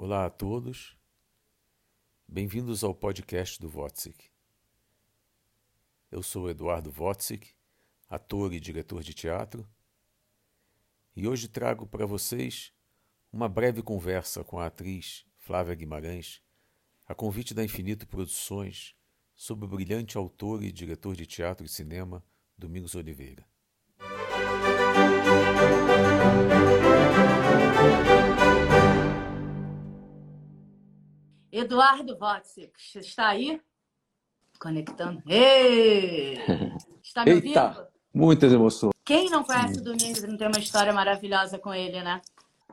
Olá a todos, bem-vindos ao podcast do Wotzik. Eu sou Eduardo Wotzik, ator e diretor de teatro, e hoje trago para vocês uma breve conversa com a atriz Flávia Guimarães, a convite da Infinito Produções, sobre o brilhante autor e diretor de teatro e cinema Domingos Oliveira. Eduardo Wotzik, está aí? Conectando. Ei! Está me ouvindo? Eita, muitas emoções. Quem não conhece o Domingos não tem uma história maravilhosa com ele, né?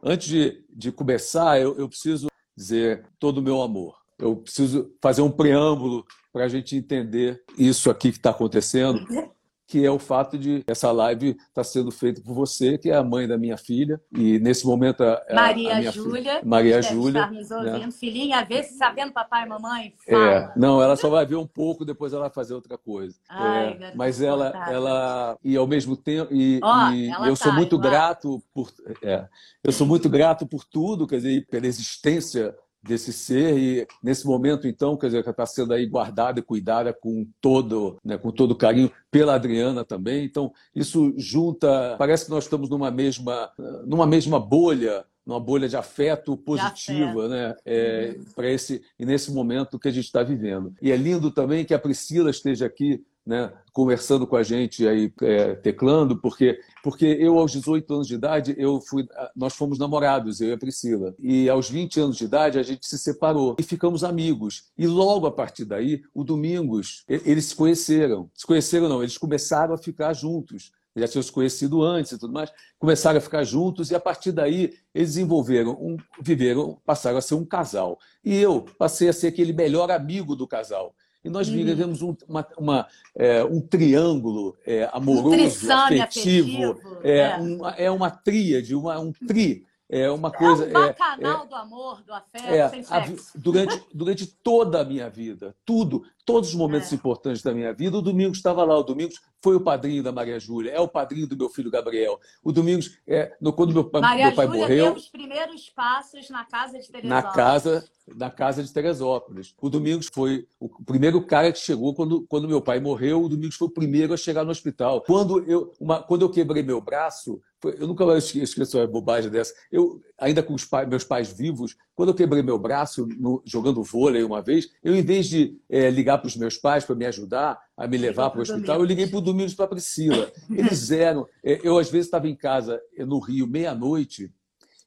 Antes de, de começar, eu, eu preciso dizer todo o meu amor. Eu preciso fazer um preâmbulo para a gente entender isso aqui que está acontecendo que é o fato de essa live estar tá sendo feita por você, que é a mãe da minha filha, e nesse momento a, Maria a Júlia, Maria Júlia, estar nos ouvindo, né? filhinha, vê se sabendo papai e mamãe, é, fala. É, não, ela só vai ver um pouco, depois ela vai fazer outra coisa. Ai, é, mas ela, ela e ao mesmo tempo e, oh, e eu tá, sou muito grato por, é, eu sou muito grato por tudo, quer dizer, pela existência desse ser e nesse momento então quer dizer que está sendo aí guardada e cuidada com todo né, com todo carinho pela Adriana também então isso junta parece que nós estamos numa mesma numa mesma bolha numa bolha de afeto positiva, né? É, uhum. para esse e nesse momento que a gente está vivendo. E é lindo também que a Priscila esteja aqui né, conversando com a gente aí, é, teclando, porque, porque eu, aos 18 anos de idade, eu fui, nós fomos namorados, eu e a Priscila. E aos 20 anos de idade, a gente se separou e ficamos amigos. E logo a partir daí, o Domingos, eles se conheceram. Se conheceram, não, eles começaram a ficar juntos já tinham se conhecido antes e tudo mais, começaram a ficar juntos e a partir daí eles desenvolveram, um, viveram, passaram a ser um casal. E eu passei a ser aquele melhor amigo do casal. E nós uhum. vivemos um, uma, uma é, um triângulo é, amoroso, um afetivo, afetivo. É, é. Uma, é uma tríade, uma, um tri é uma coisa. É um bacanal é, do amor, do afeto, é, sem sexo. A, durante, durante toda a minha vida, tudo, todos os momentos é. importantes da minha vida, o Domingos estava lá. O Domingos foi o padrinho da Maria Júlia, é o padrinho do meu filho Gabriel. O Domingos, é, no, quando meu pai, Maria meu pai Júlia morreu. Deu os primeiros passos na casa de Teresópolis. Na casa, na casa de Teresópolis. O Domingos foi o primeiro cara que chegou quando, quando meu pai morreu. O Domingos foi o primeiro a chegar no hospital. Quando eu, uma, quando eu quebrei meu braço, eu nunca mais esqueço uma bobagem dessa. Eu, ainda com os meus pais vivos, quando eu quebrei meu braço no, jogando vôlei uma vez, eu, em vez de é, ligar para os meus pais para me ajudar a me levar para o hospital, eu liguei para o Domingos para a Priscila. Eles eram. É, eu, às vezes, estava em casa no Rio, meia-noite,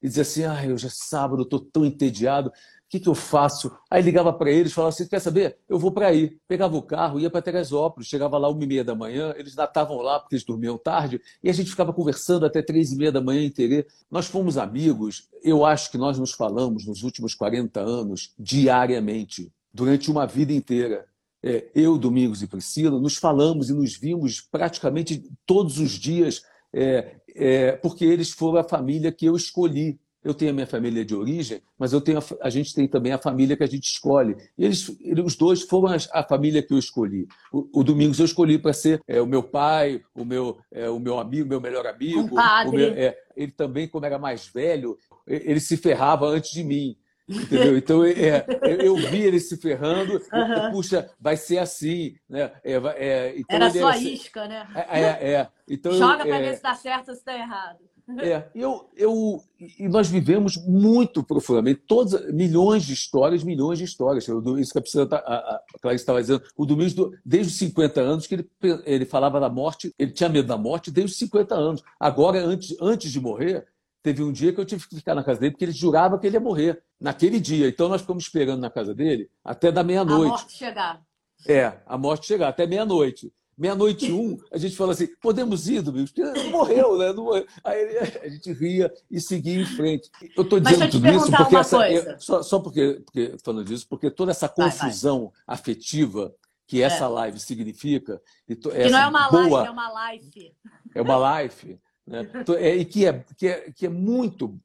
e dizia assim: ah, já é sábado, estou tão entediado que, que eu faço? Aí ligava para eles, falava assim: quer saber? Eu vou para aí. Pegava o carro, ia para Teresópolis, chegava lá uma e meia da manhã, eles ainda estavam lá porque eles dormiam tarde, e a gente ficava conversando até três e meia da manhã inteira. Nós fomos amigos, eu acho que nós nos falamos nos últimos 40 anos diariamente, durante uma vida inteira. É, eu, Domingos e Priscila, nos falamos e nos vimos praticamente todos os dias, é, é, porque eles foram a família que eu escolhi eu tenho a minha família de origem, mas eu tenho a, a gente tem também a família que a gente escolhe. E eles, eles os dois foram a, família que eu escolhi. O, o Domingos eu escolhi para ser é, o meu pai, o meu, é, o meu amigo, meu melhor amigo. Um padre. Meu, é, ele também, como era mais velho, ele se ferrava antes de mim. Entendeu? Então é, eu vi ele se ferrando, uhum. puxa, vai ser assim. Né? É, é, então era só isca, né? É, é, é. então, Joga para ver se está certo ou se está errado. É, eu, eu, e nós vivemos muito profundamente, todas, milhões de histórias, milhões de histórias. Isso que a, Priscila, tá, a, a Clarice estava dizendo, o Domingos, desde os 50 anos, que ele, ele falava da morte, ele tinha medo da morte desde os 50 anos. Agora, antes, antes de morrer, teve um dia que eu tive que ficar na casa dele, porque ele jurava que ele ia morrer naquele dia. Então, nós ficamos esperando na casa dele até da meia-noite. A morte chegar. É, a morte chegar, até meia-noite meia-noite um, a gente fala assim, podemos ir, Domingos? Porque não morreu, né? Não morreu. Aí a gente ria e seguia em frente. Eu estou dizendo tudo isso porque essa, eu, só, só porque, porque, falando disso, porque toda essa confusão vai, vai. afetiva que essa é. live significa. E to, que não é uma boa, live, é uma life. É uma life. Né? É, e que é, que é, que é muito,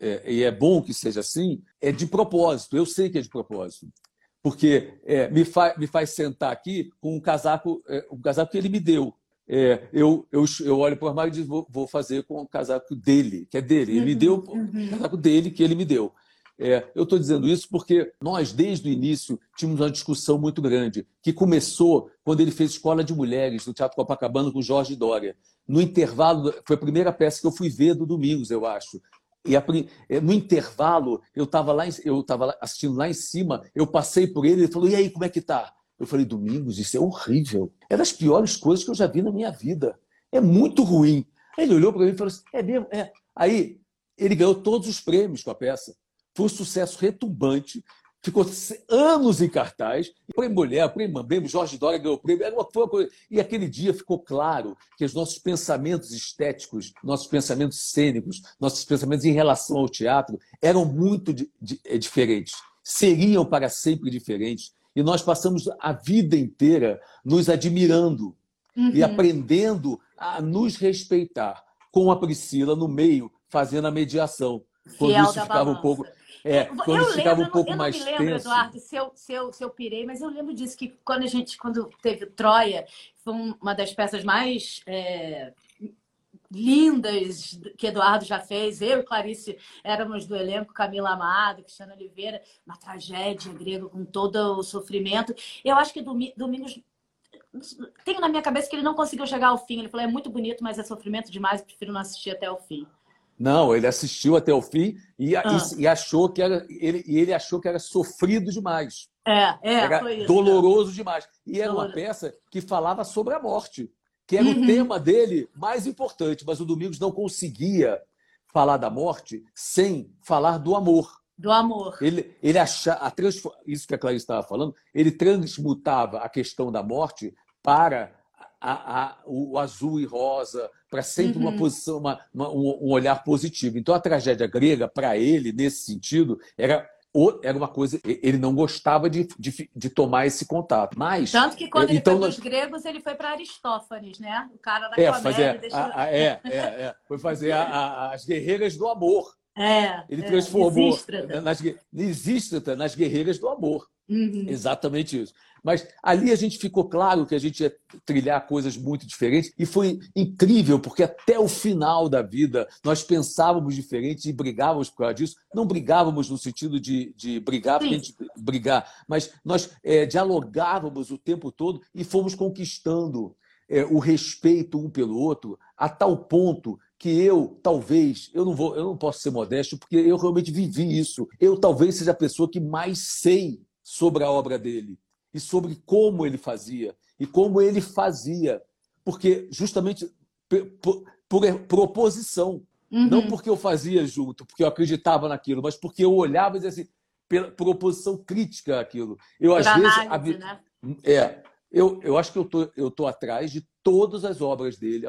é, e é bom que seja assim, é de propósito. Eu sei que é de propósito porque é, me, fa me faz sentar aqui com um casaco, é, um casaco que ele me deu. É, eu, eu, eu olho para o armário e digo, vou, vou, fazer com o casaco dele, que é dele. Ele me deu uhum. o casaco dele que ele me deu. É, eu estou dizendo isso porque nós, desde o início, tínhamos uma discussão muito grande, que começou quando ele fez Escola de Mulheres, no Teatro Copacabana, com Jorge Dória. No intervalo, foi a primeira peça que eu fui ver do Domingos, eu acho. E a, é, no intervalo, eu estava lá, eu estava assistindo lá em cima, eu passei por ele, ele falou: "E aí, como é que tá?" Eu falei: "Domingos, isso é horrível. É das piores coisas que eu já vi na minha vida. É muito ruim." Aí ele olhou para mim e falou assim: "É mesmo, é." Aí ele ganhou todos os prêmios com a peça. Foi um sucesso retumbante ficou anos em cartaz. Prêmio Mulher, Prêmio Mambembe, Jorge Dória ganhou o prêmio. Era uma, coisa... E aquele dia ficou claro que os nossos pensamentos estéticos, nossos pensamentos cênicos, nossos pensamentos em relação ao teatro eram muito. É, diferentes. Seriam para sempre diferentes. E nós passamos a vida inteira nos admirando uhum. e aprendendo a nos respeitar. Com a Priscila no meio, fazendo a mediação. Quando Fiel isso ficava balança. um pouco é, quando eu ficava lembro, um pouco eu não, eu não me lembro, tenso. Eduardo, se eu, se, eu, se eu pirei, mas eu lembro disso, que quando a gente, quando teve Troia, foi uma das peças mais é, lindas que Eduardo já fez. Eu e Clarice éramos do elenco, Camila Amado, Cristiano Oliveira, uma tragédia grega com todo o sofrimento. Eu acho que Domingos tenho na minha cabeça que ele não conseguiu chegar ao fim. Ele falou: é muito bonito, mas é sofrimento demais, prefiro não assistir até o fim. Não, ele assistiu até o fim e, ah. e, e achou que era ele, ele achou que era sofrido demais. É, é, era foi isso, doloroso demais. E era uma peça que falava sobre a morte, que era Uhum. o tema dele mais importante, mas o Domingos não conseguia falar da morte sem falar do amor. Do amor. Ele, ele acha, a transfo- isso que a Clarice estava falando, ele transmutava a questão da morte para a- a- o azul e rosa, para sempre uma Uhum. posição, uma- uma- um, olhar positivo. Então a tragédia grega, para ele, nesse sentido, era, era uma coisa. Ele não gostava de, de, de tomar esse contato. Mas. Tanto que quando ele então foi nós- gregos, ele foi para Aristófanes, né? O cara da É, comédia. fazer, a- a- é, é, é, foi fazer a- as guerreiras do amor. É, Ele é, transformou Lisístrata. nas, Lisístrata nas guerreiras do amor. Uhum. Exatamente isso. Mas ali a gente ficou claro que a gente ia trilhar coisas muito diferentes e foi incrível, porque até o final da vida nós pensávamos diferente e brigávamos por causa disso. Não brigávamos no sentido de, de brigar, porque a gente brigar, mas nós é, dialogávamos o tempo todo e fomos conquistando é, o respeito um pelo outro a tal ponto que eu talvez eu não vou eu não posso ser modesto porque eu realmente vivi isso eu talvez seja a pessoa que mais sei sobre a obra dele e sobre como ele fazia e como ele fazia porque justamente por, por, por oposição Uhum. não porque eu fazia junto porque eu acreditava naquilo mas porque eu olhava e dizia assim pela, por oposição crítica àquilo eu Por às vezes análise, havia- né? é, eu, eu acho que eu tô, eu tô atrás de todas as obras dele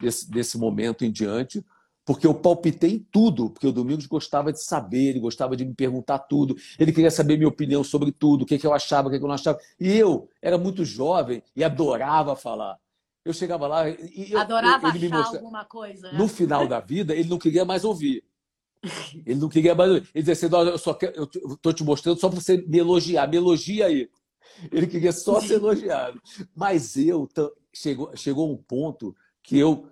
desse, desse momento em diante, porque eu palpitei em tudo, porque o Domingos gostava de saber, ele gostava de me perguntar tudo, ele queria saber minha opinião sobre tudo, o que, que eu achava, o que, que eu não achava. E eu era muito jovem e adorava falar. Eu chegava lá e eu, Adorava ele me achar mostrava. alguma coisa. né? No final da vida, ele não queria mais ouvir. Ele não queria mais ouvir. Ele dizia assim: "Não, eu só quero, eu estou te mostrando só para você me elogiar, me elogia aí. Ele queria só ser elogiado. Mas eu chegou, chegou um ponto que eu.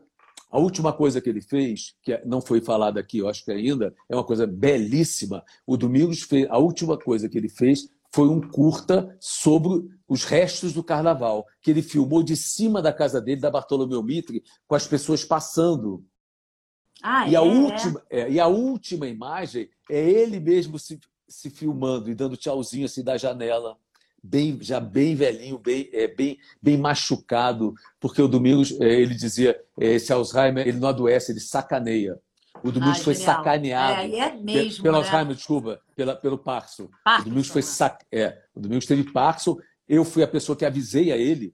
A última coisa que ele fez, que não foi falada aqui, eu acho que ainda, é uma coisa belíssima. O Domingos fez. A última coisa que ele fez foi um curta sobre os restos do carnaval, que ele filmou de cima da casa dele, da Bartolomeu Mitre, com as pessoas passando. Ah, E a, é, última, é, e a última imagem é ele mesmo se, se filmando e dando tchauzinho assim da janela, bem, já bem velhinho, bem, é, bem, bem machucado, porque o Domingos, é, ele dizia, é, esse Alzheimer, ele não adoece, ele sacaneia. O Domingos Ah, foi genial. sacaneado. É, é mesmo, pelo né? Alzheimer, desculpa, pela, pelo Parkinson. O Parkinson, Domingos foi né? sac... é, o Domingos teve Parkinson. Eu fui a pessoa que avisei a ele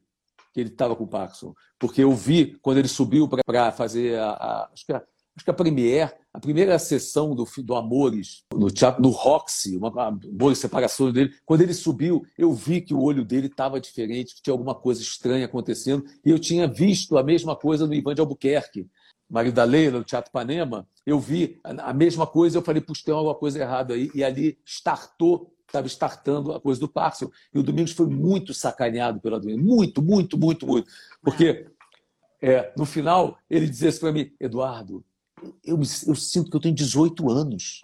que ele estava com Parkinson, porque eu vi quando ele subiu para fazer a, a- acho que a, acho que a premiere, a primeira sessão do, do Amores no teatro no Roxy, uma, boa separação dele. Quando ele subiu, eu vi que o olho dele estava diferente, que tinha alguma coisa estranha acontecendo, e eu tinha visto a mesma coisa no Ivan de Albuquerque. Marido da Leila, no Teatro Panema, eu vi a mesma coisa, eu falei, puxa, tem alguma coisa errada aí, e ali startou, estava startando a coisa do Parkinson. E o Domingos foi muito sacaneado pela doença, muito, muito, muito, muito. Porque é, no final ele dizia assim para mim, Eduardo, eu, eu sinto que eu tenho 18 anos.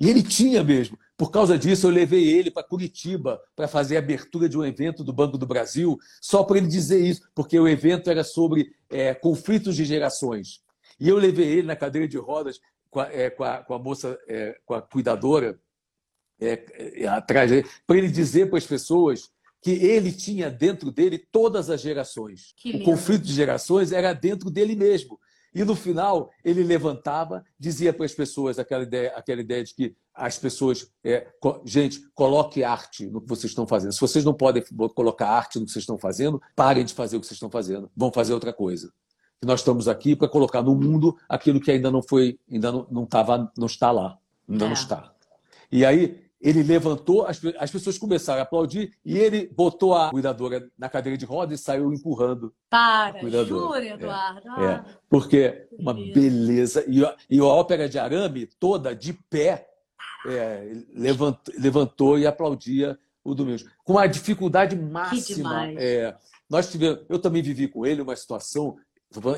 E ele tinha mesmo. Por causa disso, eu levei ele para Curitiba para fazer a abertura de um evento do Banco do Brasil, só para ele dizer isso, porque o evento era sobre é, conflitos de gerações. E eu levei ele na cadeira de rodas com a, é, com a, com a moça, é, com a cuidadora, é, é, atrás para ele dizer para as pessoas que ele tinha dentro dele todas as gerações. O conflito de gerações era dentro dele mesmo. E no final, ele levantava, dizia para as pessoas aquela ideia, aquela ideia de que as pessoas. É, gente, coloque arte no que vocês estão fazendo. Se vocês não podem colocar arte no que vocês estão fazendo, parem de fazer o que vocês estão fazendo. Vão fazer outra coisa. nós estamos aqui para colocar no mundo aquilo que ainda não foi, ainda não, não, tava, não está lá. Ainda é. não está. E aí, ele levantou, as, as pessoas começaram a aplaudir e ele botou a cuidadora na cadeira de roda e saiu empurrando. Para, jura, Eduardo. É, é, porque uma beleza. E a, e a ópera de arame toda de pé é, levantou, levantou e aplaudia o Domingos. Com uma dificuldade máxima. É, nós tivemos, eu também vivi com ele uma situação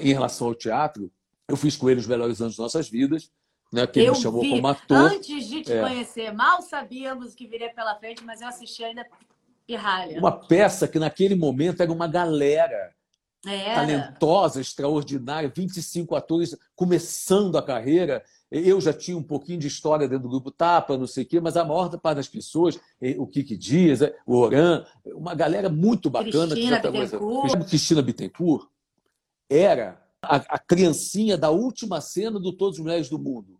em relação ao teatro. Eu fiz com ele os melhores anos de nossas vidas né, que eu me chamou vi, como ator. Antes de te é. conhecer, mal sabíamos o que viria pela frente, mas eu assisti ainda pirralha. Uma peça que naquele momento era uma galera era. talentosa, extraordinária, 25 atores começando a carreira. Eu já tinha um pouquinho de história dentro do grupo Tapa, não sei o quê, mas a maior parte das pessoas, o Kiki Dias, o Oran, uma galera muito bacana. Cristina que Bittencourt. Cristina Bittencourt era a, a criancinha da última cena do Todos os Mulheres do Mundo.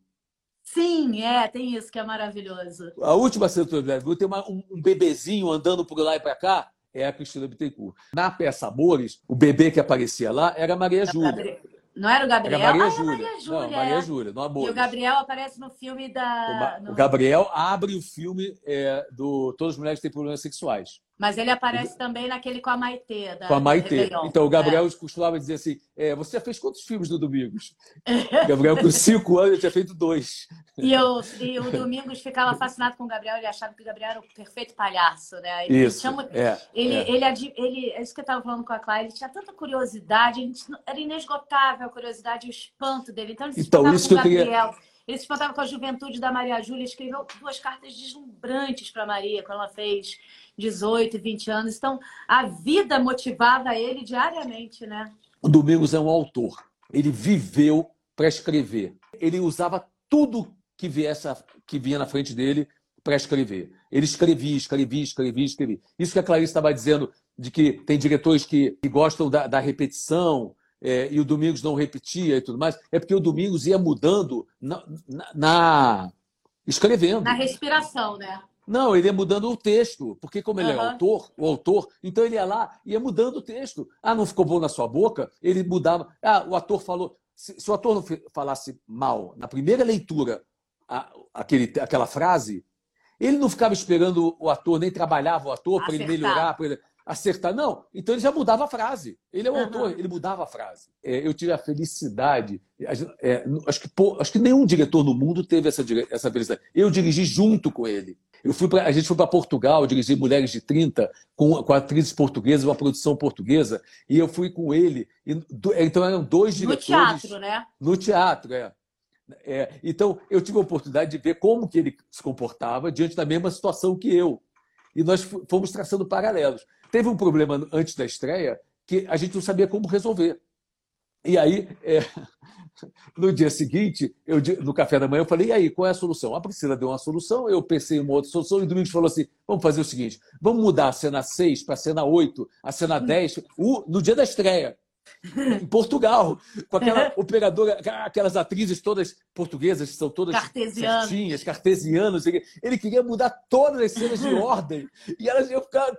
Sim, é, tem isso que é maravilhoso. A última cena do Brasil tem uma, um, um bebezinho andando por lá e para cá, é a Cristina Bittencourt. Na peça Amores, o bebê que aparecia lá era a Maria Júlia. Não era o Gabriel? Era Maria ah, Júlia. Maria Júlia. Não, Maria Júlia, no Amores. E o Gabriel aparece no filme da... O, no... o Gabriel abre o filme é, do Todas as Mulheres Têm Problemas Sexuais. Mas ele aparece também naquele com a Maitê. com a Maitê. Então, o Gabriel é. costumava dizer assim: é, Você já fez quantos filmes do Domingos? o Gabriel, com cinco anos, tinha feito dois. E, eu, e o Domingos ficava fascinado com o Gabriel, ele achava que o Gabriel era o perfeito palhaço, né? Ele isso. Chama, é, ele, é. Ele, ele, é isso que eu estava falando com a Clara, ele tinha tanta curiosidade, era inesgotável a curiosidade e o espanto dele. Então, ele se então, isso com o Gabriel. Queria... Ele se espantava com a juventude da Maria Júlia, escreveu duas cartas deslumbrantes para Maria quando ela fez 18 e 20 anos. Então, a vida motivava ele diariamente, né? O Domingos é um autor. Ele viveu para escrever. Ele usava tudo que, viesse, que vinha na frente dele para escrever. Ele escrevia, escrevia, escrevia, escrevia. Isso que a Clarice estava dizendo, de que tem diretores que, que gostam da, da repetição, é, e o Domingos não repetia e tudo mais, é porque o Domingos ia mudando na, na, na, escrevendo. Na respiração, né? Não, ele ia mudando o texto, porque como ele uhum. é autor, o autor, então ele ia lá e ia mudando o texto. Ah, não ficou bom na sua boca? Ele mudava. Ah, o ator falou. Se, se o ator não falasse mal na primeira leitura a, aquele, aquela frase, ele não ficava esperando o ator, nem trabalhava o ator para ele melhorar, para ele acertar. Não, então ele já mudava a frase. Ele é o uhum. autor, ele mudava a frase. É, eu tive a felicidade, é, acho, que, pô, acho que nenhum diretor no mundo teve essa, essa felicidade. Eu dirigi junto com ele. Eu fui pra, a gente foi para Portugal, dirigi Mulheres de 30, com, com atrizes portuguesas, uma produção portuguesa, e eu fui com ele. E, do, então eram dois diretores. No teatro, né? No teatro, é. é. Então eu tive a oportunidade de ver como que ele se comportava diante da mesma situação que eu. E nós fomos traçando paralelos. Teve um problema antes da estreia que a gente não sabia como resolver. E aí, é, no dia seguinte, eu, no café da manhã, eu falei: e aí, qual é a solução? A Priscila deu uma solução, eu pensei em uma outra solução, e o Domingos falou assim: vamos fazer o seguinte, vamos mudar a cena 6 para a cena 8, a cena 10, no dia da estreia em Portugal, com aquela operadora, aquelas atrizes todas portuguesas, que são todas Cartesianas. certinhas, cartesianas. Ele queria mudar todas as cenas de ordem. E elas iam ficar.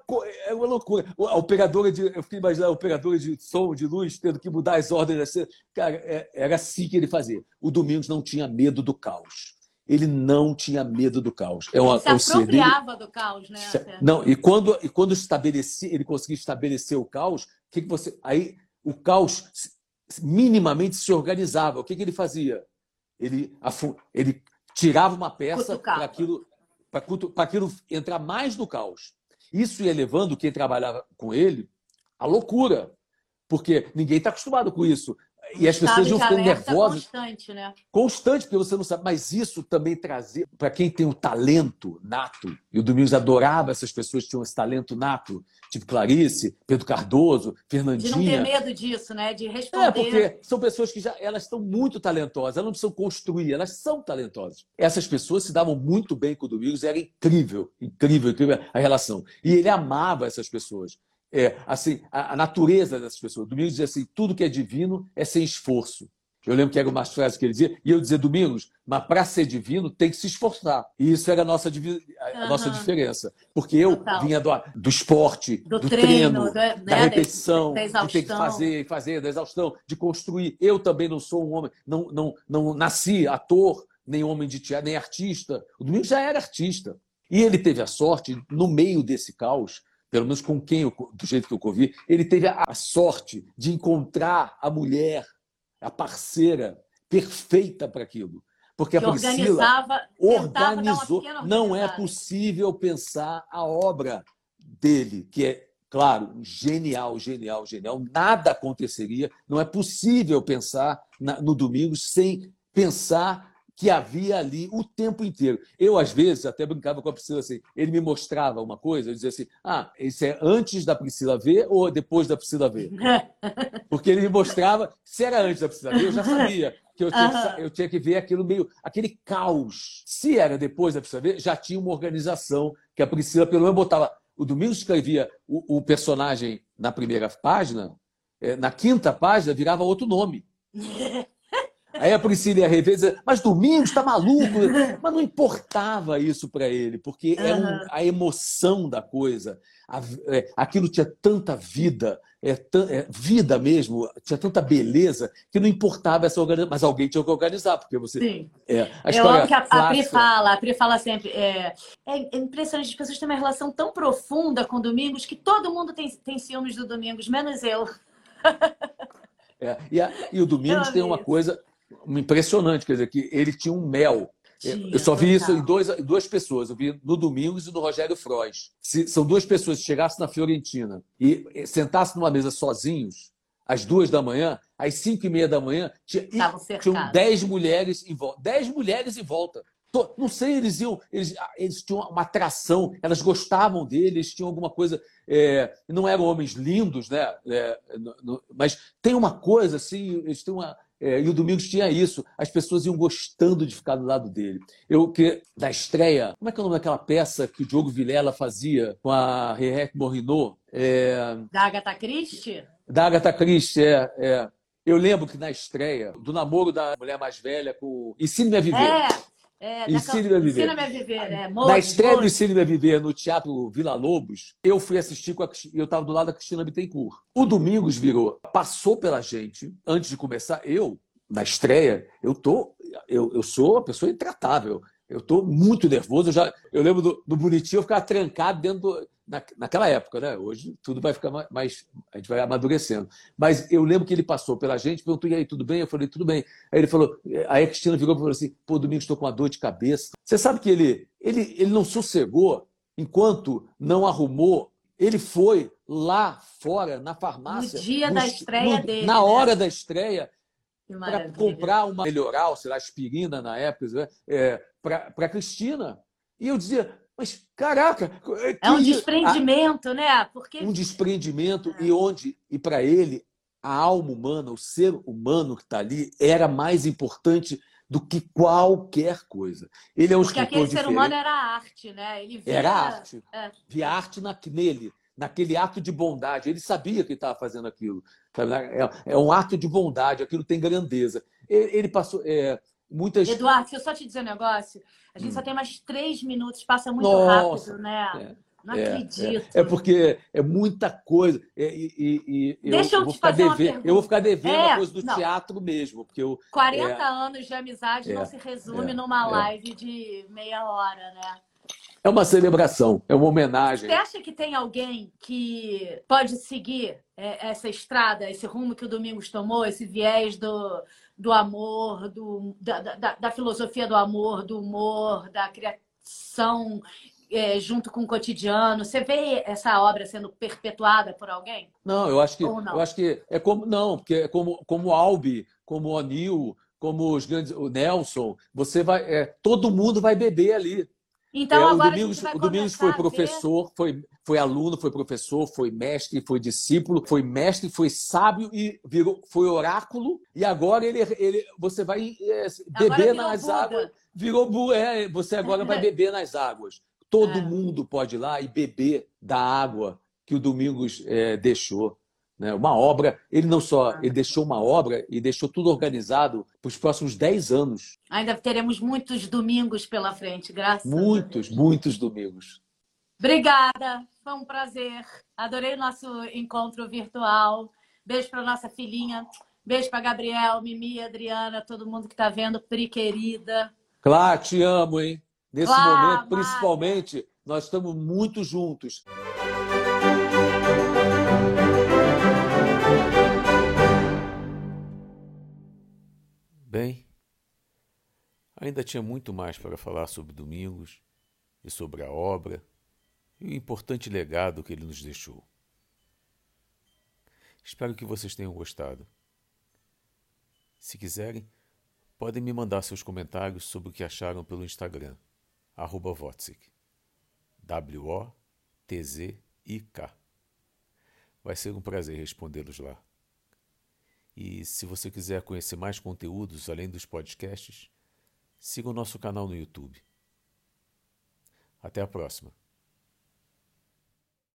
É uma loucura. A operadora de. Eu fiquei imaginando a operadora de som, de luz, tendo que mudar as ordens das cenas. Cara, é, era assim que ele fazia. O Domingos não tinha medo do caos ele não tinha medo do caos. É uma, ele se apropriava do caos, né? Não, e quando, e quando estabelecia, ele conseguia estabelecer o caos, que, que você. Aí o caos minimamente se organizava. O que, que ele fazia? Ele, ele tirava uma peça para aquilo, para aquilo entrar mais no caos. Isso ia levando quem trabalhava com ele à loucura, porque ninguém está acostumado com isso. E as pessoas iam ficando nervosas. Constante, né? Constante, porque você não sabe. Mas isso também trazia, para quem tem um talento nato, e o Domingos adorava essas pessoas que tinham esse talento nato, tipo Clarice, Pedro Cardoso, Fernandinha. De não ter medo disso, né? De responder. É, porque são pessoas que já elas estão muito talentosas, elas não precisam construir, elas são talentosas. Essas pessoas se davam muito bem com o Domingos, era incrível, incrível, incrível a relação. E ele amava essas pessoas. É, assim, a, a natureza dessas pessoas. Domingos dizia assim: tudo que é divino é sem esforço. Eu lembro que era uma frase que ele dizia, e eu dizia, Domingos, mas para ser divino tem que se esforçar. E isso era a nossa, a, nossa diferença. Porque eu Total. vinha do, do esporte, do, do treino, treino da, da né, repetição, da, de ter que fazer, fazer, da exaustão, de construir. Eu também não sou um homem, não, não, não nasci ator, nem homem de teatro, nem artista. O Domingos já era artista. E ele teve a sorte, no meio desse caos, pelo menos com quem eu, do jeito que eu convi, ele teve a, sorte de encontrar a mulher, a parceira perfeita para aquilo. Porque que a Priscila organizou. Não é possível pensar a obra dele, que é, claro, genial, genial, genial. Nada aconteceria. Não é possível pensar no domingo sem pensar que havia ali o tempo inteiro. Eu, às vezes, até brincava com a Priscila assim, ele me mostrava uma coisa, eu dizia assim, ah, isso é antes da Priscila ver ou depois da Priscila ver? Porque ele me mostrava, se era antes da Priscila ver, eu já sabia que eu tinha, que eu tinha que ver aquilo meio, aquele caos. Se era depois da Priscila ver, já tinha uma organização que a Priscila, pelo menos, botava... O Domingos escrevia o, o personagem na primeira página, eh, na quinta página virava outro nome. Aí a Priscila ia rever e dizer, mas Domingos está maluco. Mas não importava isso para ele, porque é um, a emoção da coisa. É, aquilo tinha tanta vida, é, é, vida mesmo, tinha tanta beleza, que não importava essa organização. Mas alguém tinha que organizar, porque você. Sim. É, a Eu amo que a, a Pri fala, a Pri fala sempre. É, é impressionante, as pessoas têm uma relação tão profunda com Domingos que todo mundo tem, tem ciúmes do Domingos, menos eu. É, e, a, e, o Domingos tem uma coisa impressionante, quer dizer, que ele tinha um mel. eu só vi isso em dois, duas pessoas. Eu vi no Domingos e no Rogério Frois. Se são duas pessoas que chegassem na Fiorentina e sentassem numa mesa sozinhos, às duas da manhã, às cinco e meia da manhã, tinha, tinham dez mulheres em volta. Dez mulheres em volta. Não sei, eles iam, eles, eles tinham uma atração, elas gostavam deles, tinham alguma coisa. É, não eram homens lindos, né? É, no, no, mas tem uma coisa assim, eles têm uma é, e o Domingos tinha isso. As pessoas iam gostando de ficar do lado dele. Eu que da estreia, como é que é o nome daquela peça que o Diogo Vilela fazia com a Rerec Morrinot? É... Da Agatha Christie? Da Agatha Christie, é, é. Eu lembro que na estreia do namoro da mulher mais velha com Ensine-me a Viver. É. É, Ensine-me a Viver. Ensina-me a Viver, é. na estreia do Ensine-me a Viver no Teatro Vila Lobos, eu fui assistir com a eu estava do lado da Cristina Bittencourt. O Domingos virou, passou pela gente, antes de começar, eu, na estreia, eu tô, eu, eu sou uma pessoa intratável. Eu estou muito nervoso. Eu, já, eu lembro do, do bonitinho, eu ficava trancado dentro do, na, naquela época, né? Hoje tudo vai ficar mais, a gente vai amadurecendo. Mas eu lembro que ele passou pela gente, perguntou: e aí, tudo bem? Eu falei: tudo bem. Aí ele falou: aí a Cristina virou e falou assim: pô, domingo estou com uma dor de cabeça. Você sabe que ele, ele, ele não sossegou enquanto não arrumou. Ele foi lá fora, na farmácia. No dia no, da estreia no, dele. Na né? hora da estreia. Para comprar uma melhoral, sei lá, aspirina na época, né? é, para a Cristina. E eu dizia, mas, caraca! É um desprendimento, a... né? Porque... Um desprendimento, é. e onde, e para ele, a alma humana, o ser humano que está ali, era mais importante do que qualquer coisa. Ele é um Porque aquele ser humano era arte, né? Ele via... Era arte. É. Via arte na, nele, naquele ato de bondade. Ele sabia que estava fazendo aquilo. É, é, um ato de bondade, aquilo tem grandeza. Ele, ele passou. É, muitas. Eduardo, se eu só te dizer um negócio, a gente hum. só tem mais três minutos, passa muito Nossa, rápido, né? É. Não é, acredito. É, é, porque é muita coisa. E, e, e Deixa eu, eu te fazer dever, Eu vou ficar devendo é, a coisa do não. teatro mesmo. Porque eu, 40 é, anos de amizade não é, se resume é, numa live de meia hora, né? É uma celebração, é uma homenagem. Você acha que tem alguém que pode seguir essa estrada, esse rumo que o Domingos tomou, esse viés do, do amor, do, da, da, da filosofia do amor, do humor, da criação é, junto com o cotidiano? Você vê essa obra sendo perpetuada por alguém? Não, eu acho que eu acho que é como não, porque é como como Albi, como O'Neill, como os grandes, o Nelson, você vai, é, todo mundo vai beber ali. Então, é, o Domingos, o Domingos foi professor, foi, foi aluno, foi professor, foi mestre, foi discípulo, foi mestre, foi sábio e virou, foi oráculo. E agora ele, ele você vai é, beber nas Buda. águas. Virou é, você agora vai beber nas águas. Todo é. mundo pode ir lá e beber da água que o Domingos é, deixou. Né? Uma obra, ele não só ele deixou uma obra e deixou tudo organizado para os próximos 10 anos. Ainda teremos muitos domingos pela frente, graças Muitos, muitos domingos. Obrigada, foi um prazer. Adorei o nosso encontro virtual. Beijo para nossa filhinha. Beijo para Gabriel, Mimi, Adriana, todo mundo que está vendo, Pri querida. Claro, te amo, hein? Nesse momento, principalmente, nós estamos muito juntos. Bem, ainda tinha muito mais para falar sobre Domingos e sobre a obra e o importante legado que ele nos deixou. Espero que vocês tenham gostado. Se quiserem, podem me mandar seus comentários sobre o que acharam pelo Instagram, arroba W-O-T-Z-I-K. Vai ser um prazer respondê-los lá. E se você quiser conhecer mais conteúdos além dos podcasts, siga o nosso canal no YouTube. Até a próxima.